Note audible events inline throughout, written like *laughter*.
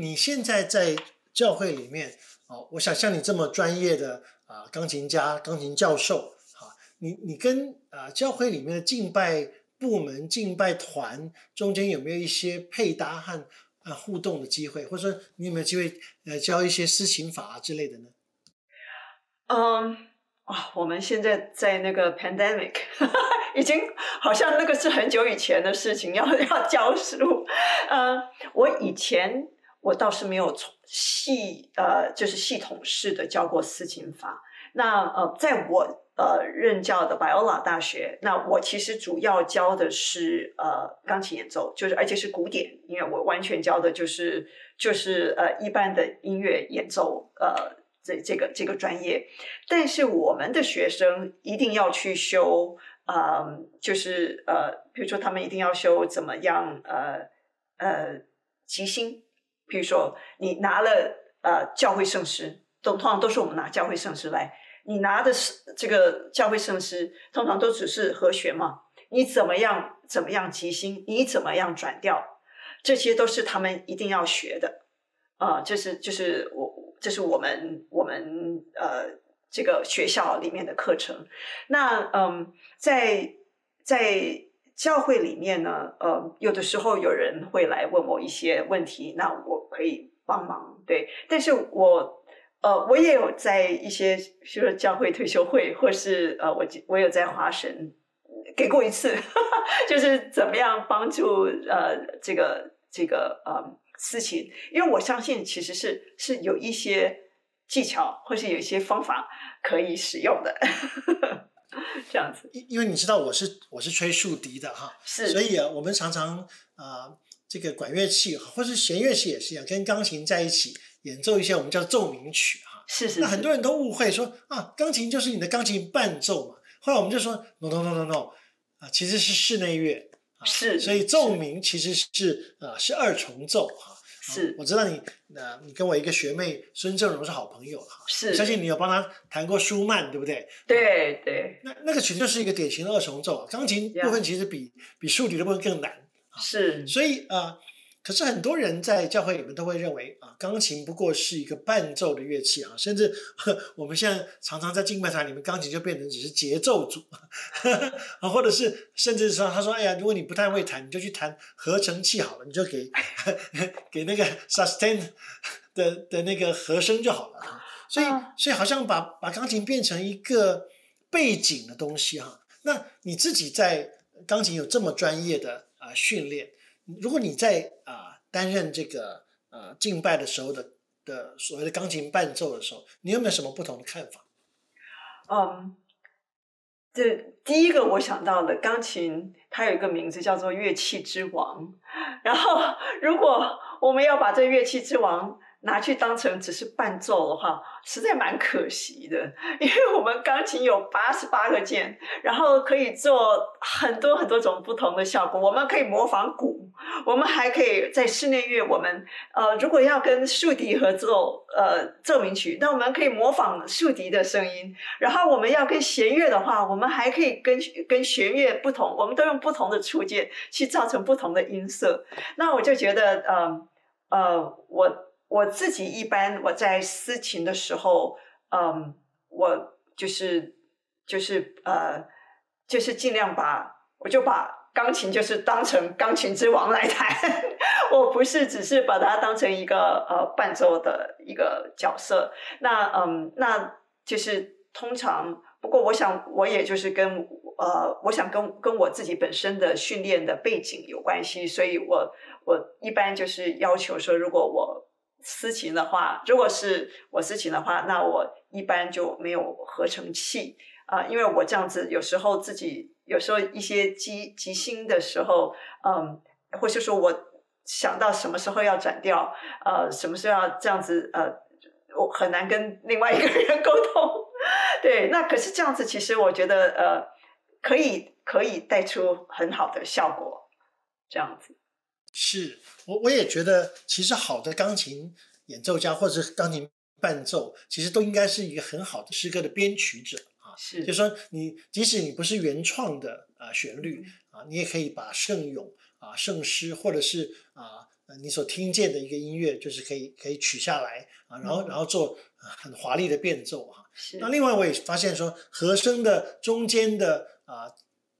你现在在教会里面哦，我想像你这么专业的啊钢琴家、钢琴教授啊，你你跟啊教会里面的敬拜部门、敬拜团中间有没有一些配搭和啊互动的机会，或者说你有没有机会呃教一些私情法之类的呢？嗯，啊，我们现在在那个 pandemic，*laughs* 已经好像那个是很久以前的事情，要要教书。呃，我以前我倒是没有从系呃，就是系统式的教过私琴法。那呃，在我呃任教的 Biola 大学，那我其实主要教的是呃钢琴演奏，就是而且是古典音乐，我完全教的就是就是呃一般的音乐演奏呃。这这个这个专业，但是我们的学生一定要去修，呃，就是呃，比如说他们一定要修怎么样，呃呃，即兴，比如说你拿了呃教会圣诗，都通常都是我们拿教会圣诗来，你拿的是这个教会圣诗，通常都只是和弦嘛，你怎么样怎么样即兴，你怎么样转调，这些都是他们一定要学的，啊，这是就是我。这是我们我们呃这个学校里面的课程。那嗯，在在教会里面呢，呃，有的时候有人会来问我一些问题，那我可以帮忙，对。但是我呃，我也有在一些，比如说教会退休会，或是呃，我我有在华神给过一次，*laughs* 就是怎么样帮助呃这个这个呃。事情，因为我相信其实是是有一些技巧，或是有一些方法可以使用的，*laughs* 这样子。因因为你知道我是我是吹竖笛的哈，是，所以啊，我们常常啊，这个管乐器或是弦乐器也是一样，跟钢琴在一起演奏一些我们叫奏鸣曲哈。是是。那很多人都误会说啊，钢琴就是你的钢琴伴奏嘛。后来我们就说，no no no no no，啊，其实是室内乐。是，所以奏鸣其实是呃是二重奏哈。是，我知道你呃你跟我一个学妹孙正荣是好朋友哈。是，相信你有帮他弹过舒曼，对不对？对对。那那个曲就是一个典型的二重奏，钢琴部分其实比比竖笛的部分更难。是。所以呃。可是很多人在教会里面都会认为啊，钢琴不过是一个伴奏的乐器啊，甚至 *laughs* 我们现在常常在敬拜堂里面，钢琴就变成只是节奏组 *laughs* 啊，或者是甚至说，他说，哎呀，如果你不太会弹，你就去弹合成器好了，你就给 *laughs* 给那个 sustain 的的那个和声就好了哈。所以，所以好像把把钢琴变成一个背景的东西哈。那你自己在钢琴有这么专业的啊训练？如果你在啊担任这个呃敬拜的时候的的所谓的钢琴伴奏的时候，你有没有什么不同的看法？嗯，这第一个我想到的钢琴，它有一个名字叫做乐器之王。然后，如果我们要把这乐器之王，拿去当成只是伴奏的话，实在蛮可惜的。因为我们钢琴有八十八个键，然后可以做很多很多种不同的效果。我们可以模仿鼓，我们还可以在室内乐。我们呃，如果要跟竖笛合奏呃奏鸣曲，那我们可以模仿竖笛的声音。然后我们要跟弦乐的话，我们还可以跟跟弦乐不同，我们都用不同的触键去造成不同的音色。那我就觉得呃呃我。我自己一般我在私琴的时候，嗯，我就是就是呃，就是尽量把我就把钢琴就是当成钢琴之王来弹，*laughs* 我不是只是把它当成一个呃伴奏的一个角色。那嗯，那就是通常，不过我想我也就是跟呃，我想跟跟我自己本身的训练的背景有关系，所以我我一般就是要求说，如果我私琴的话，如果是我私琴的话，那我一般就没有合成器啊，因为我这样子有时候自己有时候一些即即兴的时候，嗯，或是说我想到什么时候要转调，呃，什么时候要这样子，呃，我很难跟另外一个人沟通。*laughs* 对，那可是这样子，其实我觉得呃，可以可以带出很好的效果，这样子。是我我也觉得，其实好的钢琴演奏家或者是钢琴伴奏，其实都应该是一个很好的诗歌的编曲者。是，就说你即使你不是原创的啊旋律啊，你也可以把圣咏啊圣诗或者是啊呃你所听见的一个音乐，就是可以可以取下来啊，然后然后做很华丽的变奏哈。那另外我也发现说，和声的中间的啊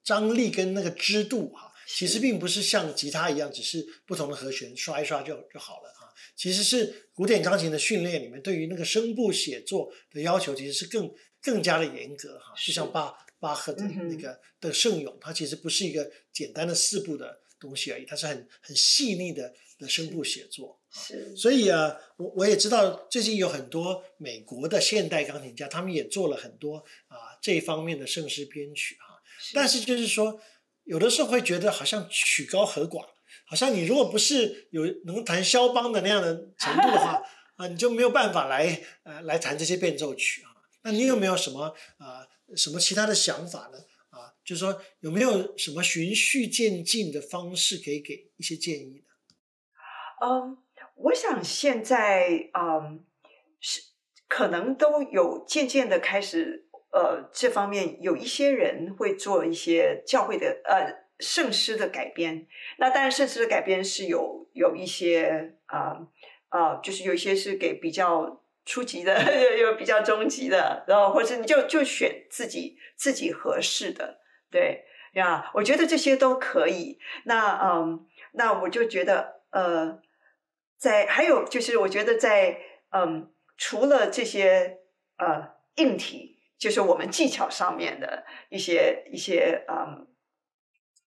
张力跟那个支度哈，其实并不是像吉他一样，只是不同的和弦刷一刷就就好了啊。其实是古典钢琴的训练里面，对于那个声部写作的要求，其实是更更加的严格哈。就像巴巴赫的那个的圣咏，它其实不是一个简单的四部的东西而已，它是很很细腻的的声部写作。是，所以啊，我我也知道最近有很多美国的现代钢琴家，他们也做了很多啊这一方面的圣诗编曲哈。但是就是说，有的时候会觉得好像曲高和寡，好像你如果不是有能弹肖邦的那样的程度的话 *laughs* 啊，你就没有办法来呃来弹这些变奏曲啊。那你有没有什么啊什么其他的想法呢？啊，就是说有没有什么循序渐进的方式可以给一些建议呢？嗯。我想现在，嗯，是可能都有渐渐的开始，呃，这方面有一些人会做一些教会的呃圣诗的改编。那当然，圣诗的改编是有有一些啊啊，就是有一些是给比较初级的，*laughs* 有比较中级的，然后或者你就就选自己自己合适的，对呀，我觉得这些都可以。那嗯，那我就觉得呃。在还有就是，我觉得在嗯，除了这些呃硬体，就是我们技巧上面的一些一些嗯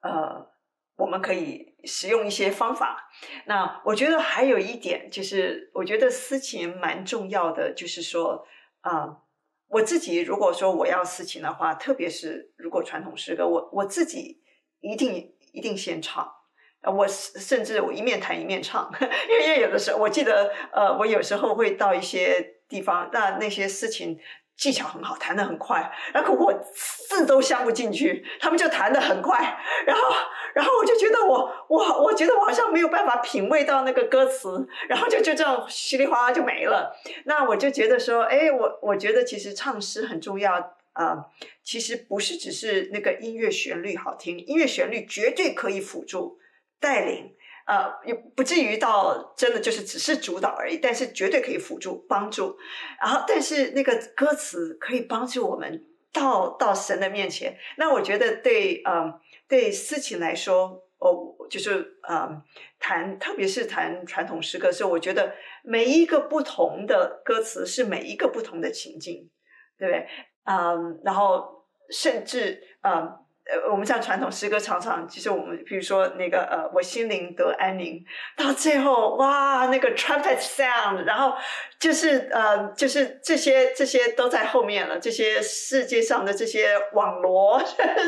呃，我们可以使用一些方法。那我觉得还有一点就是，我觉得私琴蛮重要的，就是说啊，我自己如果说我要私琴的话，特别是如果传统诗歌，我我自己一定一定先唱。我甚至我一面弹一面唱，因 *laughs* 为因为有的时候我记得，呃，我有时候会到一些地方，那那些事情技巧很好，弹的很快，然后我字都镶不进去，他们就弹的很快，然后然后我就觉得我我我觉得我好像没有办法品味到那个歌词，然后就就这样稀里哗啦就没了。那我就觉得说，哎，我我觉得其实唱诗很重要啊，其实不是只是那个音乐旋律好听，音乐旋律绝对可以辅助。带领，呃，也不至于到真的就是只是主导而已，但是绝对可以辅助帮助。然后，但是那个歌词可以帮助我们到到神的面前。那我觉得对，呃，对思琴来说，哦，就是呃，弹，特别是弹传统诗歌时，我觉得每一个不同的歌词是每一个不同的情境，对不对？嗯，然后甚至，呃。呃，我们像传统诗歌，常常其实我们，比如说那个呃，我心灵得安宁，到最后哇，那个 trumpet sound，然后就是呃，就是这些这些都在后面了，这些世界上的这些网罗，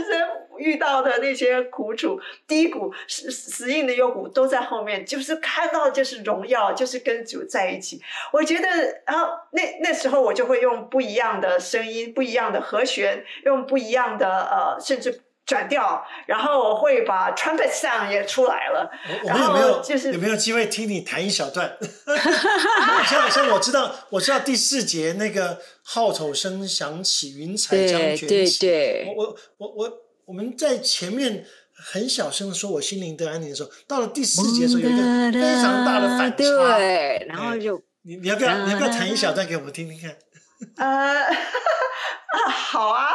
*laughs* 遇到的那些苦楚、低谷、死死硬的幽谷都在后面，就是看到就是荣耀，就是跟主在一起。我觉得，然后那那时候我就会用不一样的声音、不一样的和弦，用不一样的呃，甚至。转调，然后我会把 trumpet sound 也出来了。我们有没有就是有没有机会听你弹一小段？*laughs* 像像我知道，我知道第四节那个号头声响起，云彩将卷起。我我我我我们在前面很小声的说“我心灵得安宁”的时候，到了第四节的时候有一个非常大的反差。对，然后就你你要不要你要不要弹一小段给我们听听看？*laughs* 呃，*laughs* 啊，好啊。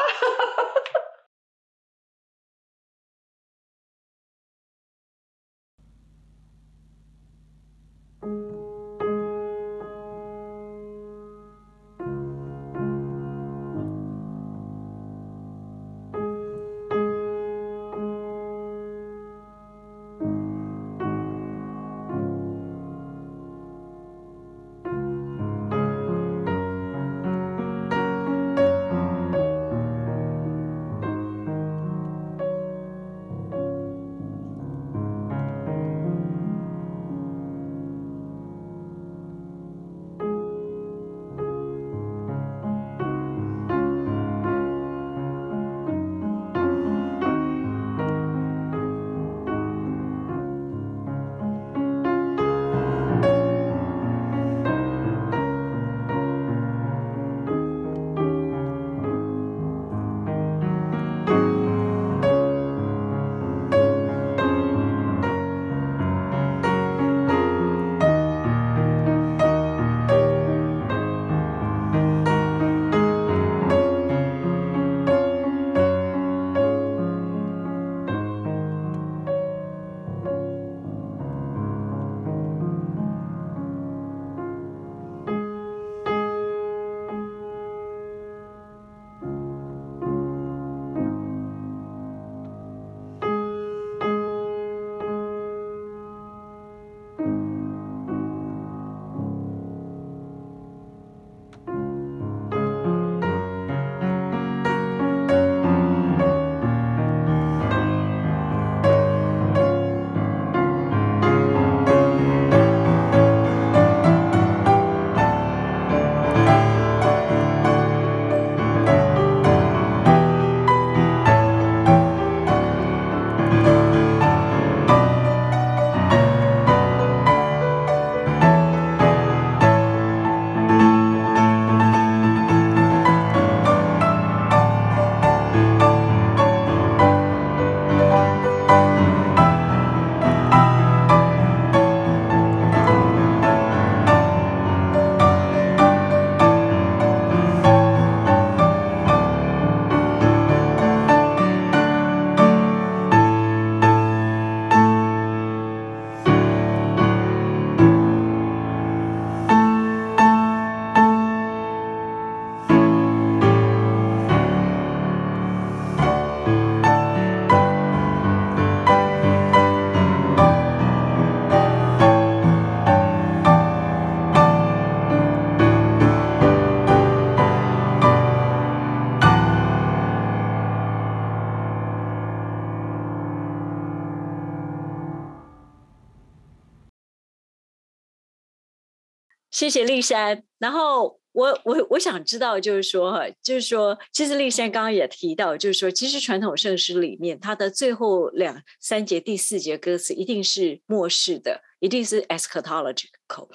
谢谢丽珊。然后我我我想知道，就是说哈，就是说，其实丽珊刚刚也提到，就是说，其实传统圣诗里面，它的最后两三节、第四节歌词一定是末世的，一定是 eschatological，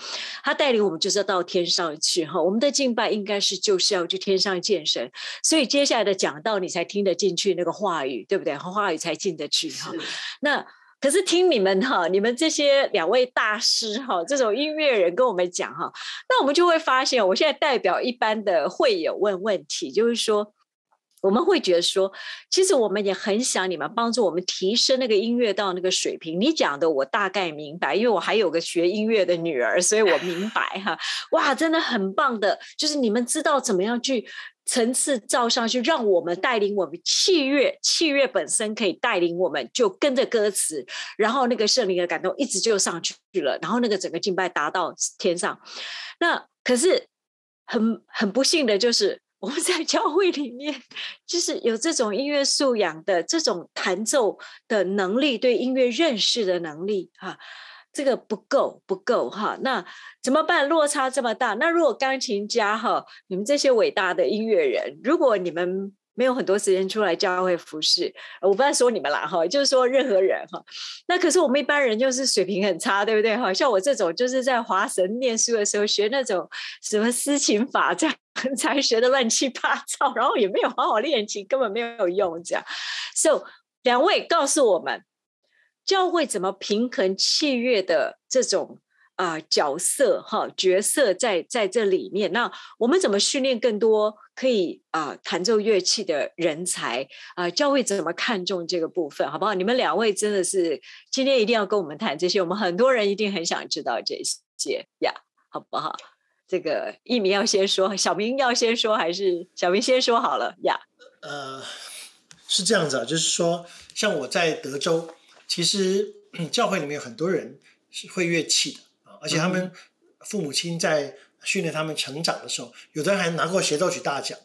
它带领我们就是要到天上去哈。我们的敬拜应该是就是要去天上见神，所以接下来的讲道你才听得进去那个话语，对不对？话语才进得去哈。那可是听你们哈，你们这些两位大师哈，这种音乐人跟我们讲哈，那我们就会发现，我现在代表一般的会友问问题，就是说，我们会觉得说，其实我们也很想你们帮助我们提升那个音乐到那个水平。你讲的我大概明白，因为我还有个学音乐的女儿，所以我明白哈。哇，真的很棒的，就是你们知道怎么样去。层次照上去，让我们带领我们器乐，器乐本身可以带领我们，就跟着歌词，然后那个圣灵的感动一直就上去了，然后那个整个敬拜达到天上。那可是很很不幸的就是我们在教会里面，就是有这种音乐素养的这种弹奏的能力，对音乐认识的能力哈。这个不够，不够哈，那怎么办？落差这么大，那如果钢琴家哈，你们这些伟大的音乐人，如果你们没有很多时间出来教会服侍，我不在说你们啦哈，就是说任何人哈，那可是我们一般人就是水平很差，对不对哈？像我这种就是在华神念书的时候学那种什么私琴法这样，*laughs* 才学的乱七八糟，然后也没有好好练琴，根本没有用这样。So 两位告诉我们。教会怎么平衡器乐的这种啊角色哈角色在在这里面？那我们怎么训练更多可以啊弹奏乐器的人才啊？教会怎么看重这个部分？好不好？你们两位真的是今天一定要跟我们谈这些，我们很多人一定很想知道这些呀，好不好？这个一鸣要先说，小明要先说，还是小明先说好了呀？呃，是这样子啊，就是说，像我在德州。其实教会里面有很多人是会乐器的啊，而且他们父母亲在训练他们成长的时候，有的人还拿过协奏曲大奖，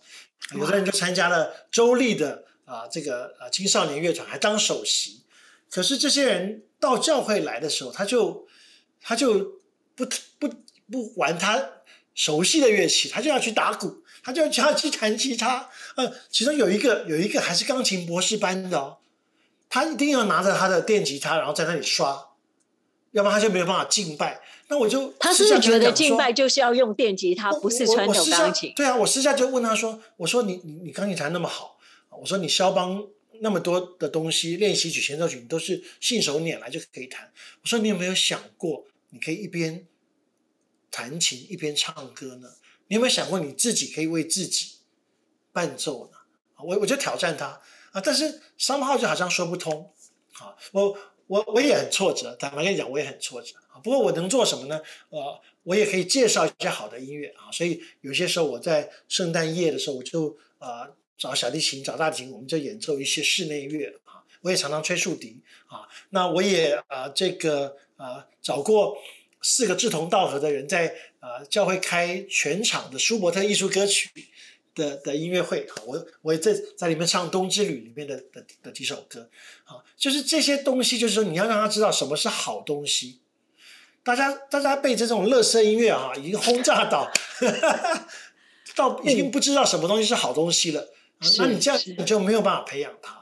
有的人就参加了州立的啊这个啊青少年乐团，还当首席。可是这些人到教会来的时候，他就他就不不不玩他熟悉的乐器，他就要去打鼓，他就要去弹吉他。呃，其中有一个有一个还是钢琴博士班的哦。他一定要拿着他的电吉他，然后在那里刷，要不然他就没有办法敬拜。那我就他是觉得敬拜就是要用电吉他，不是传统钢琴。对啊，我私下就问他说：“我说你你你钢琴弹那么好，我说你肖邦那么多的东西，练习曲、前奏曲你都是信手拈来就可以弹。我说你有没有想过，你可以一边弹琴一边唱歌呢？你有没有想过你自己可以为自己伴奏呢？”我我就挑战他。啊，但是三号就好像说不通，啊，我我我也很挫折，坦白跟你讲，我也很挫折啊。不过我能做什么呢？呃，我也可以介绍一些好的音乐啊。所以有些时候我在圣诞夜的时候，我就啊找小提琴、找大提琴，我们就演奏一些室内乐啊。我也常常吹竖笛啊。那我也啊这个啊找过四个志同道合的人，在啊教会开全场的舒伯特艺术歌曲。的的音乐会，我我也在在里面唱《冬之旅》里面的的的几首歌，好，就是这些东西，就是说你要让他知道什么是好东西。大家大家被这种乐色音乐啊，已经轰炸到，*laughs* 到已经不知道什么东西是好东西了。那你这样你就没有办法培养他。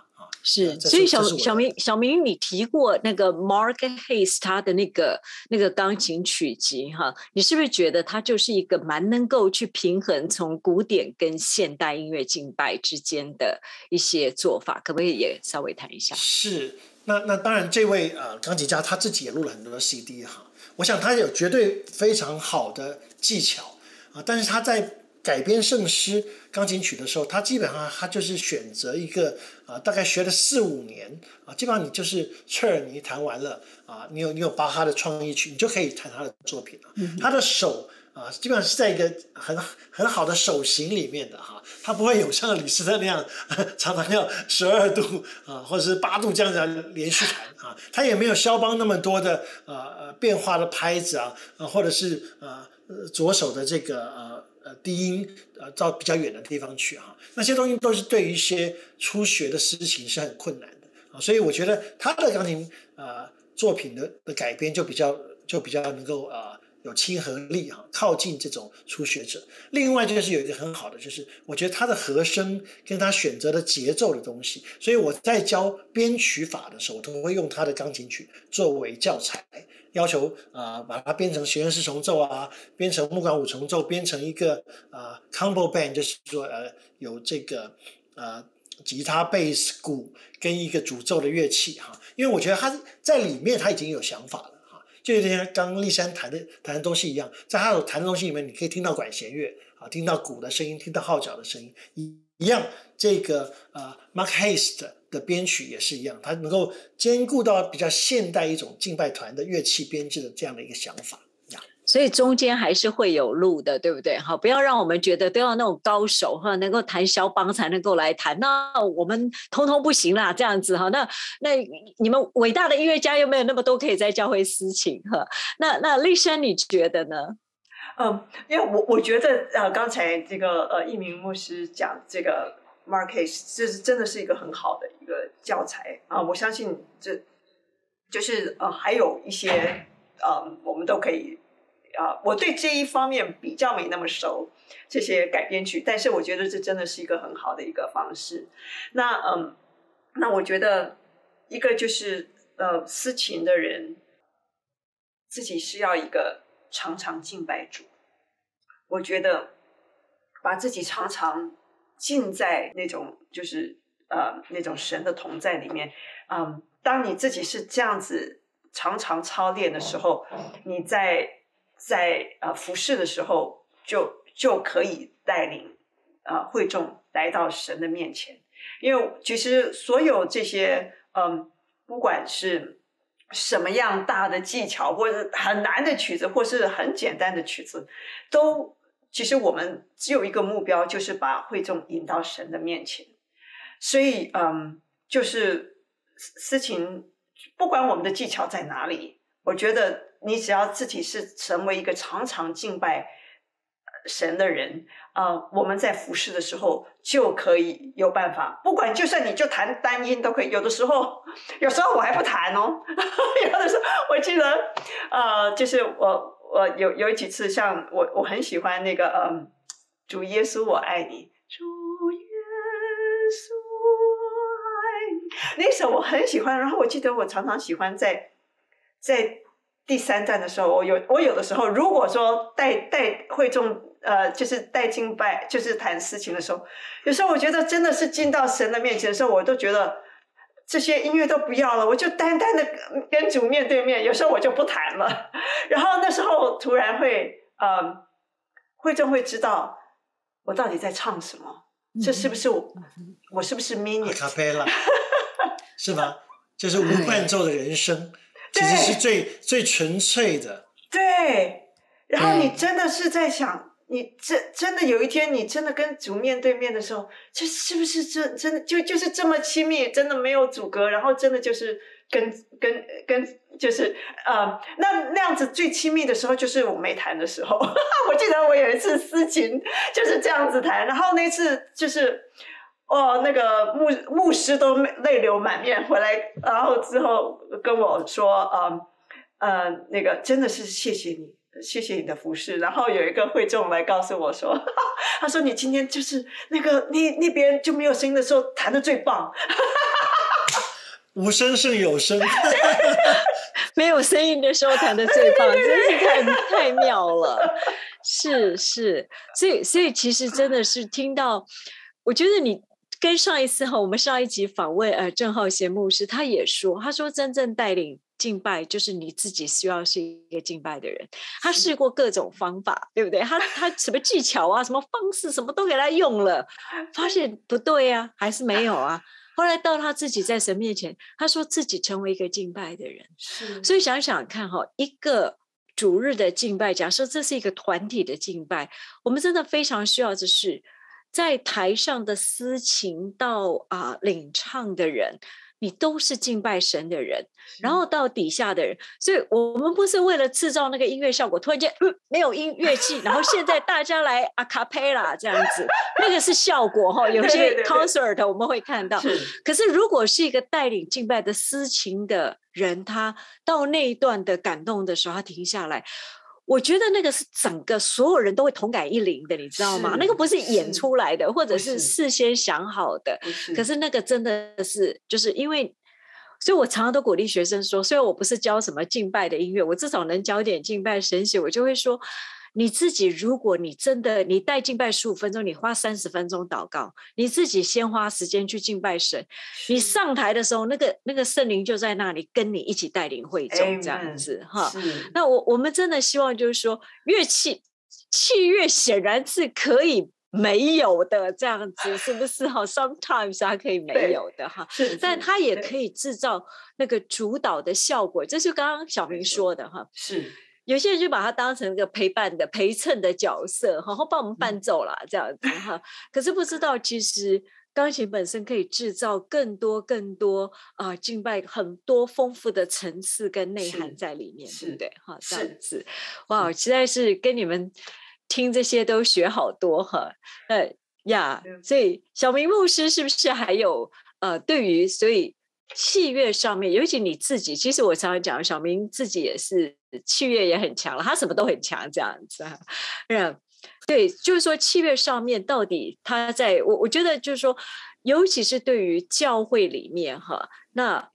是，所以小小明小明，你提过那个 Mark Hayes 他的那个那个钢琴曲集哈，你是不是觉得他就是一个蛮能够去平衡从古典跟现代音乐敬拜之间的一些做法？可不可以也稍微谈一下？是，那那当然，这位呃钢琴家他自己也录了很多的 CD 哈，我想他有绝对非常好的技巧啊，但是他在。改编圣诗钢琴曲的时候，他基本上他就是选择一个啊，大概学了四五年啊，基本上你就是彻尔尼弹完了啊，你有你有巴哈的创意曲，你就可以弹他的作品了。他的手啊，基本上是在一个很很好的手型里面的哈，他不会有像李斯特那样 *laughs* 常常要十二度啊，或者是八度这样子连续弹啊，他也没有肖邦那么多的呃呃变化的拍子啊，啊或者是呃左手的这个呃。低音呃，到比较远的地方去哈，那些东西都是对于一些初学的诗情是很困难的啊，所以我觉得他的钢琴呃作品的的改编就比较就比较能够啊有亲和力哈，靠近这种初学者。另外就是有一个很好的，就是我觉得他的和声跟他选择的节奏的东西，所以我在教编曲法的时候，我都会用他的钢琴曲作为教材，要求啊把它编成弦乐四重奏啊，编成木管五重奏，编成一个啊 combo band，就是说呃有这个呃吉他、贝斯、鼓跟一个主奏的乐器哈，因为我觉得他在里面他已经有想法了哈。就有点像刚刚丽珊谈的弹的东西一样，在他所弹的东西里面，你可以听到管弦乐啊，听到鼓的声音，听到号角的声音，一一样。这个呃，Mark Haste 的编曲也是一样，它能够兼顾到比较现代一种敬拜团的乐器编制的这样的一个想法。所以中间还是会有路的，对不对？好，不要让我们觉得都要那种高手哈，能够弹肖邦才能够来弹，那我们通通不行啦，这样子哈。那那你们伟大的音乐家又没有那么多可以在教会私情哈？那那丽珊你觉得呢？嗯，因为我我觉得呃，刚才这个呃，一名牧师讲这个 Marcus，这是真的是一个很好的一个教材啊。我相信这就是呃，还有一些呃，我们都可以。啊，我对这一方面比较没那么熟，这些改编曲，但是我觉得这真的是一个很好的一个方式。那嗯，那我觉得一个就是呃，私情的人自己是要一个常常敬拜主。我觉得把自己常常浸在那种就是呃那种神的同在里面，嗯，当你自己是这样子常常操练的时候，你在。在呃服侍的时候，就就可以带领啊会众来到神的面前，因为其实所有这些嗯，不管是什么样大的技巧，或者很难的曲子，或是很简单的曲子，都其实我们只有一个目标，就是把会众引到神的面前。所以嗯，就是事情，不管我们的技巧在哪里，我觉得。你只要自己是成为一个常常敬拜神的人啊，我们在服侍的时候就可以有办法。不管就算你就弹单音都可以，有的时候，有时候我还不弹哦。*laughs* 有的时候我记得，呃，就是我我有有几次，像我我很喜欢那个嗯，主耶稣我爱你，主耶稣爱你，那首我很喜欢。然后我记得我常常喜欢在在。第三站的时候，我有我有的时候，如果说带带会众，呃，就是带敬拜，就是谈事情的时候，有时候我觉得真的是进到神的面前的时候，我都觉得这些音乐都不要了，我就单单的跟主面对面。有时候我就不弹了，*laughs* 然后那时候突然会，呃，会就会知道我到底在唱什么，这是不是我，我是不是 mini 咖啡了，*laughs* 是吗？就是无伴奏的人生。其实是最最纯粹的，对。然后你真的是在想，你真真的有一天，你真的跟主面对面的时候，这是不是真真的就就是这么亲密，真的没有阻隔，然后真的就是跟跟跟就是呃，那那样子最亲密的时候，就是我没谈的时候。*laughs* 我记得我有一次私情就是这样子谈，然后那次就是。哦，那个牧牧师都泪流满面回来，然后之后跟我说，呃，呃，那个真的是谢谢你，谢谢你的服饰。然后有一个会众来告诉我说，*laughs* 他说你今天就是那个那那边就没有声音的时候弹的最棒，无声胜有声，*laughs* 没有声音的时候弹的最棒，*laughs* 真是太太妙了，是是，所以所以其实真的是听到，我觉得你。跟上一次哈，我们上一集访问呃郑浩贤牧师，他也说，他说真正带领敬拜就是你自己需要是一个敬拜的人。他试过各种方法，对不对？他他什么技巧啊，什么方式，什么都给他用了，发现不对啊，还是没有啊。后来到他自己在神面前，他说自己成为一个敬拜的人。是，所以想想看哈，一个主日的敬拜，假设这是一个团体的敬拜，我们真的非常需要的是。在台上的司琴到啊领唱的人，你都是敬拜神的人，然后到底下的人，所以我们不是为了制造那个音乐效果，突然间没有音乐器，然后现在大家来阿卡贝拉这样子，那个是效果哈。有些 concert 我们会看到，可是如果是一个带领敬拜的私情的人，他到那一段的感动的时候，他停下来。我觉得那个是整个所有人都会同感一零的，你知道吗？那个不是演出来的，或者是是事先想好的。是可是那个真的是，就是因为，所以我常常都鼓励学生说，虽然我不是教什么敬拜的音乐，我至少能教点敬拜神学，我就会说。你自己，如果你真的你带敬拜十五分钟，你花三十分钟祷告，你自己先花时间去敬拜神。你上台的时候，那个那个圣灵就在那里跟你一起带领会众这样子哈。那我我们真的希望就是说，乐器器乐显然是可以没有的，这样子是不是哈？Sometimes 它可以 *laughs* 没有的哈，但它也可以制造那个主导的效果，这是刚刚小明说的哈。是有些人就把它当成一个陪伴的陪衬的角色，然后帮我们伴奏啦，这样子哈。可是不知道，其实钢琴本身可以制造更多更多啊、敬拜很多丰富的层次跟内涵在里面，对是不对？哈，这样子，哇，实在是跟你们听这些都学好多哈。呃呀对，所以小明牧师是不是还有呃，对于所以器乐上面，尤其你自己，其实我常常讲，小明自己也是器乐也很强了，他什么都很强这样子啊。嗯，对，就是说器乐上面到底他在我我觉得就是说，尤其是对于教会里面哈，那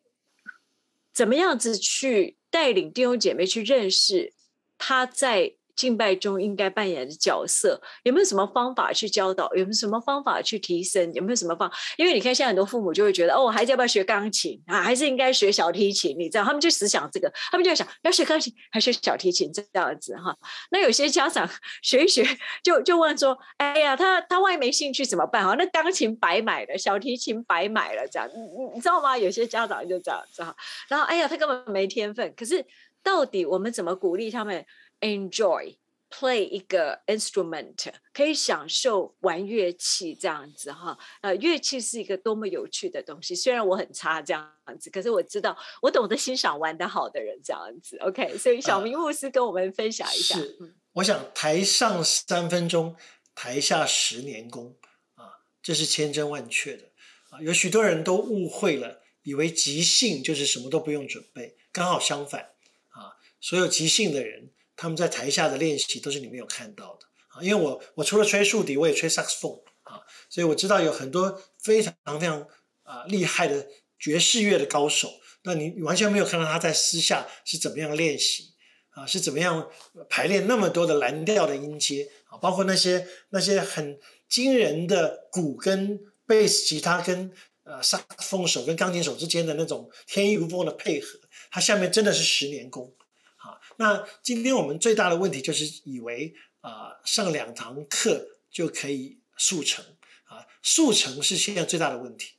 怎么样子去带领弟兄姐妹去认识他在敬拜中应该扮演的角色，有没有什么方法去教导？有没有什么方法去提升？有没有什么方？因为你看，现在很多父母就会觉得，哦，孩子要不要学钢琴啊？还是应该学小提琴？你知道，他们就只想这个，他们就想要学钢琴还学小提琴这样子哈。那有些家长 *laughs* 学一学就就问说，哎呀，他他万一没兴趣怎么办？哈，那钢琴白买了，小提琴白买了，这样你你知道吗？有些家长就这样子哈。然后，哎呀，他根本没天分。可是，到底我们怎么鼓励他们 enjoy play 一个 instrument，可以享受玩乐器这样子哈？呃，乐器是一个多么有趣的东西。虽然我很差这样子，可是我知道我懂得欣赏玩得好的人这样子。OK，所以小明牧师跟我们分享一下。我想台上三分钟，台下十年功啊，这是千真万确的啊。有许多人都误会了，以为即兴就是什么都不用准备，刚好相反啊。所有即兴的人，他们在台下的练习都是你没有看到的啊。因为我我除了吹竖笛，我也吹萨克斯风啊，所以我知道有很多非常非常啊厉害的爵士乐的高手，那你完全没有看到他在私下是怎么样练习。啊，是怎么样排练那么多的蓝调的音阶啊？包括那些那些很惊人的鼓跟贝斯、吉他跟呃萨克斯风手跟钢琴手之间的那种天衣无缝的配合，它下面真的是十年功。那今天我们最大的问题就是以为啊、上两堂课就可以速成啊，速成是现在最大的问题。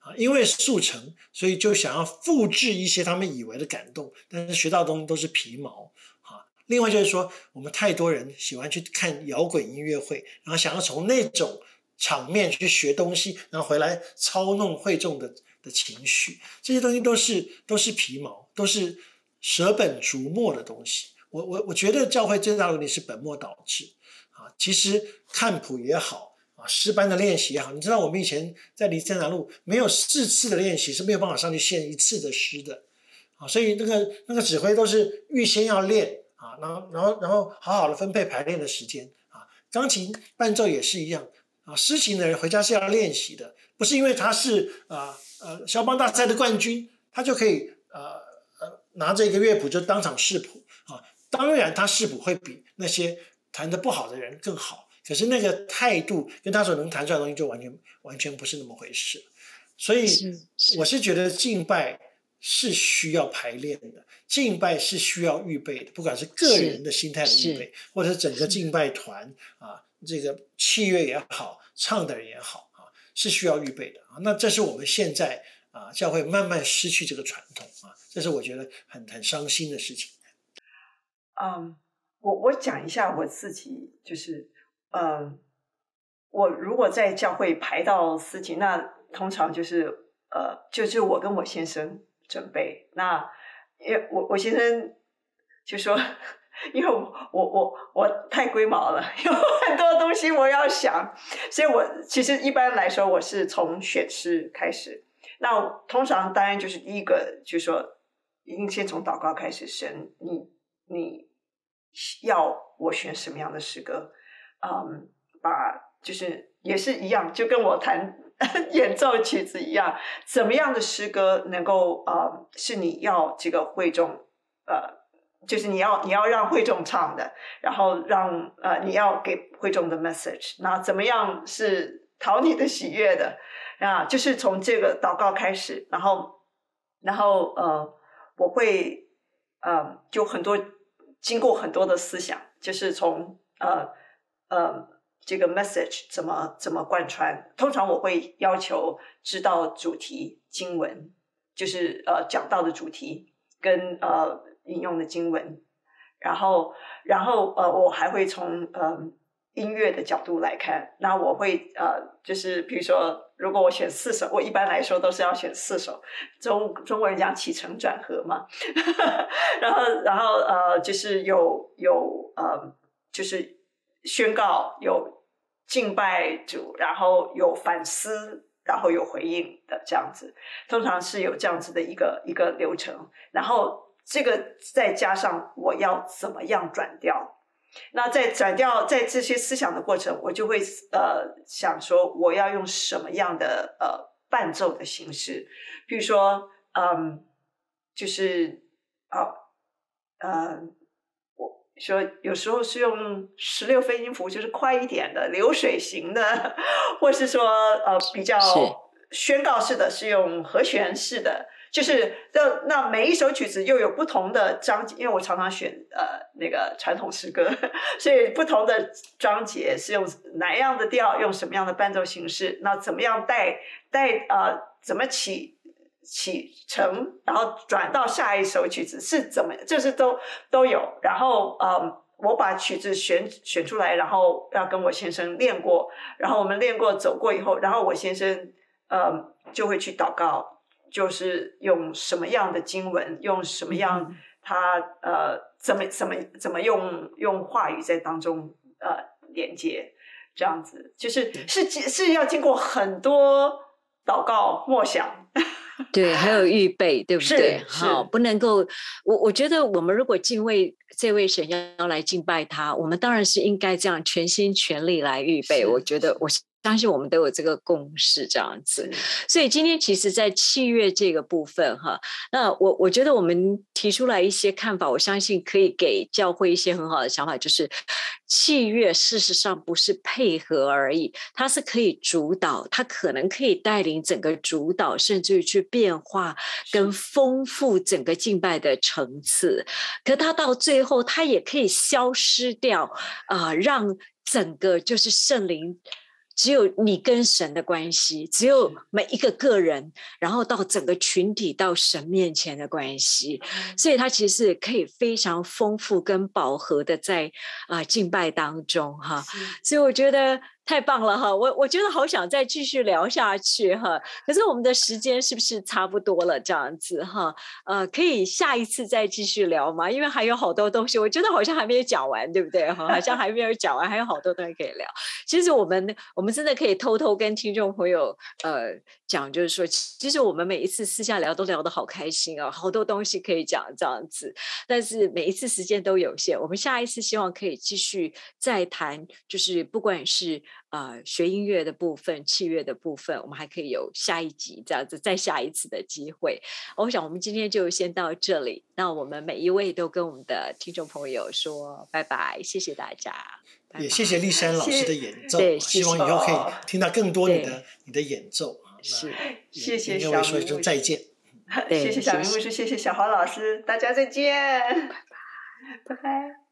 啊，因为速成，所以就想要复制一些他们以为的感动，但是学到的东西都是皮毛啊。另外就是说，我们太多人喜欢去看摇滚音乐会，然后想要从那种场面去学东西，然后回来操弄会众的的情绪，这些东西都是都是皮毛，都是舍本逐末的东西。我我我觉得教会最大的问题是本末倒置啊。其实看谱也好。啊，诗班的练习也好，你知道我们以前在离天南路没有四次的练习是没有办法上去献一次的诗的，啊，所以那个那个指挥都是预先要练啊，然后然后然后好好的分配排练的时间啊，钢琴伴奏也是一样啊，诗琴的人回家是要练习的，不是因为他是啊呃肖邦大赛的冠军，他就可以呃拿着一个乐谱就当场试谱啊，当然他试谱会比那些弹的不好的人更好。可是那个态度跟他所能弹出来的东西就完全完全不是那么回事，所以我是觉得敬拜是需要排练的，敬拜是需要预备的，不管是个人的心态的预备，或者是整个敬拜团啊，这个器乐也好，唱的人也好啊，是需要预备的啊。那这是我们现在啊教会慢慢失去这个传统啊，这是我觉得很很伤心的事情。嗯，我我讲一下我自己，就是。嗯，我如果在教会排到司琴，那通常就是呃，就是我跟我先生准备。那因为我我先生就说，*laughs* 因为我我我太龟毛了，*laughs* 有很多东西我要想，所以我其实一般来说我是从选诗开始。那通常当然就是第一个就说，一定先从祷告开始，神你你。要我选什么样的诗歌，嗯，把就是也是一样，就跟我弹 *laughs* 演奏曲子一样，怎么样的诗歌能够呃是你要这个会众呃。就是你要你要让会众唱的，然后让呃你要给会众的 message，那怎么样是讨你的喜悦的啊？就是从这个祷告开始，然后然后呃我会呃就很多经过很多的思想，就是从呃呃这个 message 怎么怎么贯穿。通常我会要求知道主题经文，就是呃讲到的主题跟呃。引用的经文，然后，然后，呃，我还会从呃音乐的角度来看。那我会呃，就是比如说，如果我选四首，我一般来说都是要选四首。中中国人讲起承转合嘛，*laughs* 然后，然后呃，就是有有呃，就是宣告，有敬拜主，然后有反思，然后有回应的这样子。通常是有这样子的一个一个流程，然后。这个再加上我要怎么样转调，那在转调在这些思想的过程，我就会呃想说我要用什么样的呃伴奏的形式，比如说嗯，就是啊呃，我说有时候是用十六分音符，就是快一点的流水型的，或是说呃比较宣告式的，是用和弦式的。就是那那每一首曲子又有不同的章节，因为我常常选呃那个传统诗歌，*laughs* 所以不同的章节是用哪样的调，用什么样的伴奏形式，那怎么样带带呃怎么起起程，然后转到下一首曲子是怎么，就是都都有。然后呃我把曲子选选出来，然后要跟我先生练过，然后我们练过走过以后，然后我先生呃就会去祷告。就是用什么样的经文，用什么样他呃怎么怎么怎么用用话语在当中呃连接，这样子就是是是要经过很多祷告默想，*laughs* 对，还有预备，对不对？好，不能够我我觉得我们如果敬畏这位神要来敬拜他，我们当然是应该这样全心全力来预备。我觉得我。相信我们都有这个共识，这样子。所以今天其实，在契约这个部分，哈，那我我觉得我们提出来一些看法，我相信可以给教会一些很好的想法，就是契约事实上不是配合而已，它是可以主导，它可能可以带领整个主导，甚至于去变化跟丰富整个敬拜的层次。可它到最后，它也可以消失掉啊，让整个就是圣灵。只有你跟神的关系，只有每一个个人，然后到整个群体到神面前的关系，所以它其实可以非常丰富跟饱和的在啊敬拜当中哈，所以我觉得。太棒了哈，我我觉得好想再继续聊下去哈，可是我们的时间是不是差不多了？这样子哈，呃，可以下一次再继续聊吗？因为还有好多东西，我觉得好像还没有讲完，对不对？哈，好像还没有讲完，还有好多东西可以聊。其实我们我们真的可以偷偷跟听众朋友呃讲，就是说，其实我们每一次私下聊都聊得好开心啊，好多东西可以讲这样子，但是每一次时间都有限。我们下一次希望可以继续再谈，就是不管是。呃，学音乐的部分、器乐的部分，我们还可以有下一集这样子，再下一次的机会。我想我们今天就先到这里。那我们每一位都跟我们的听众朋友说拜拜，谢谢大家。也谢谢丽珊老师的演奏，希望以后可以听到更多你的你的演奏。是，谢谢小明说一声再见。谢谢小明牧师，谢谢小华老师，大家再见。拜拜，拜拜。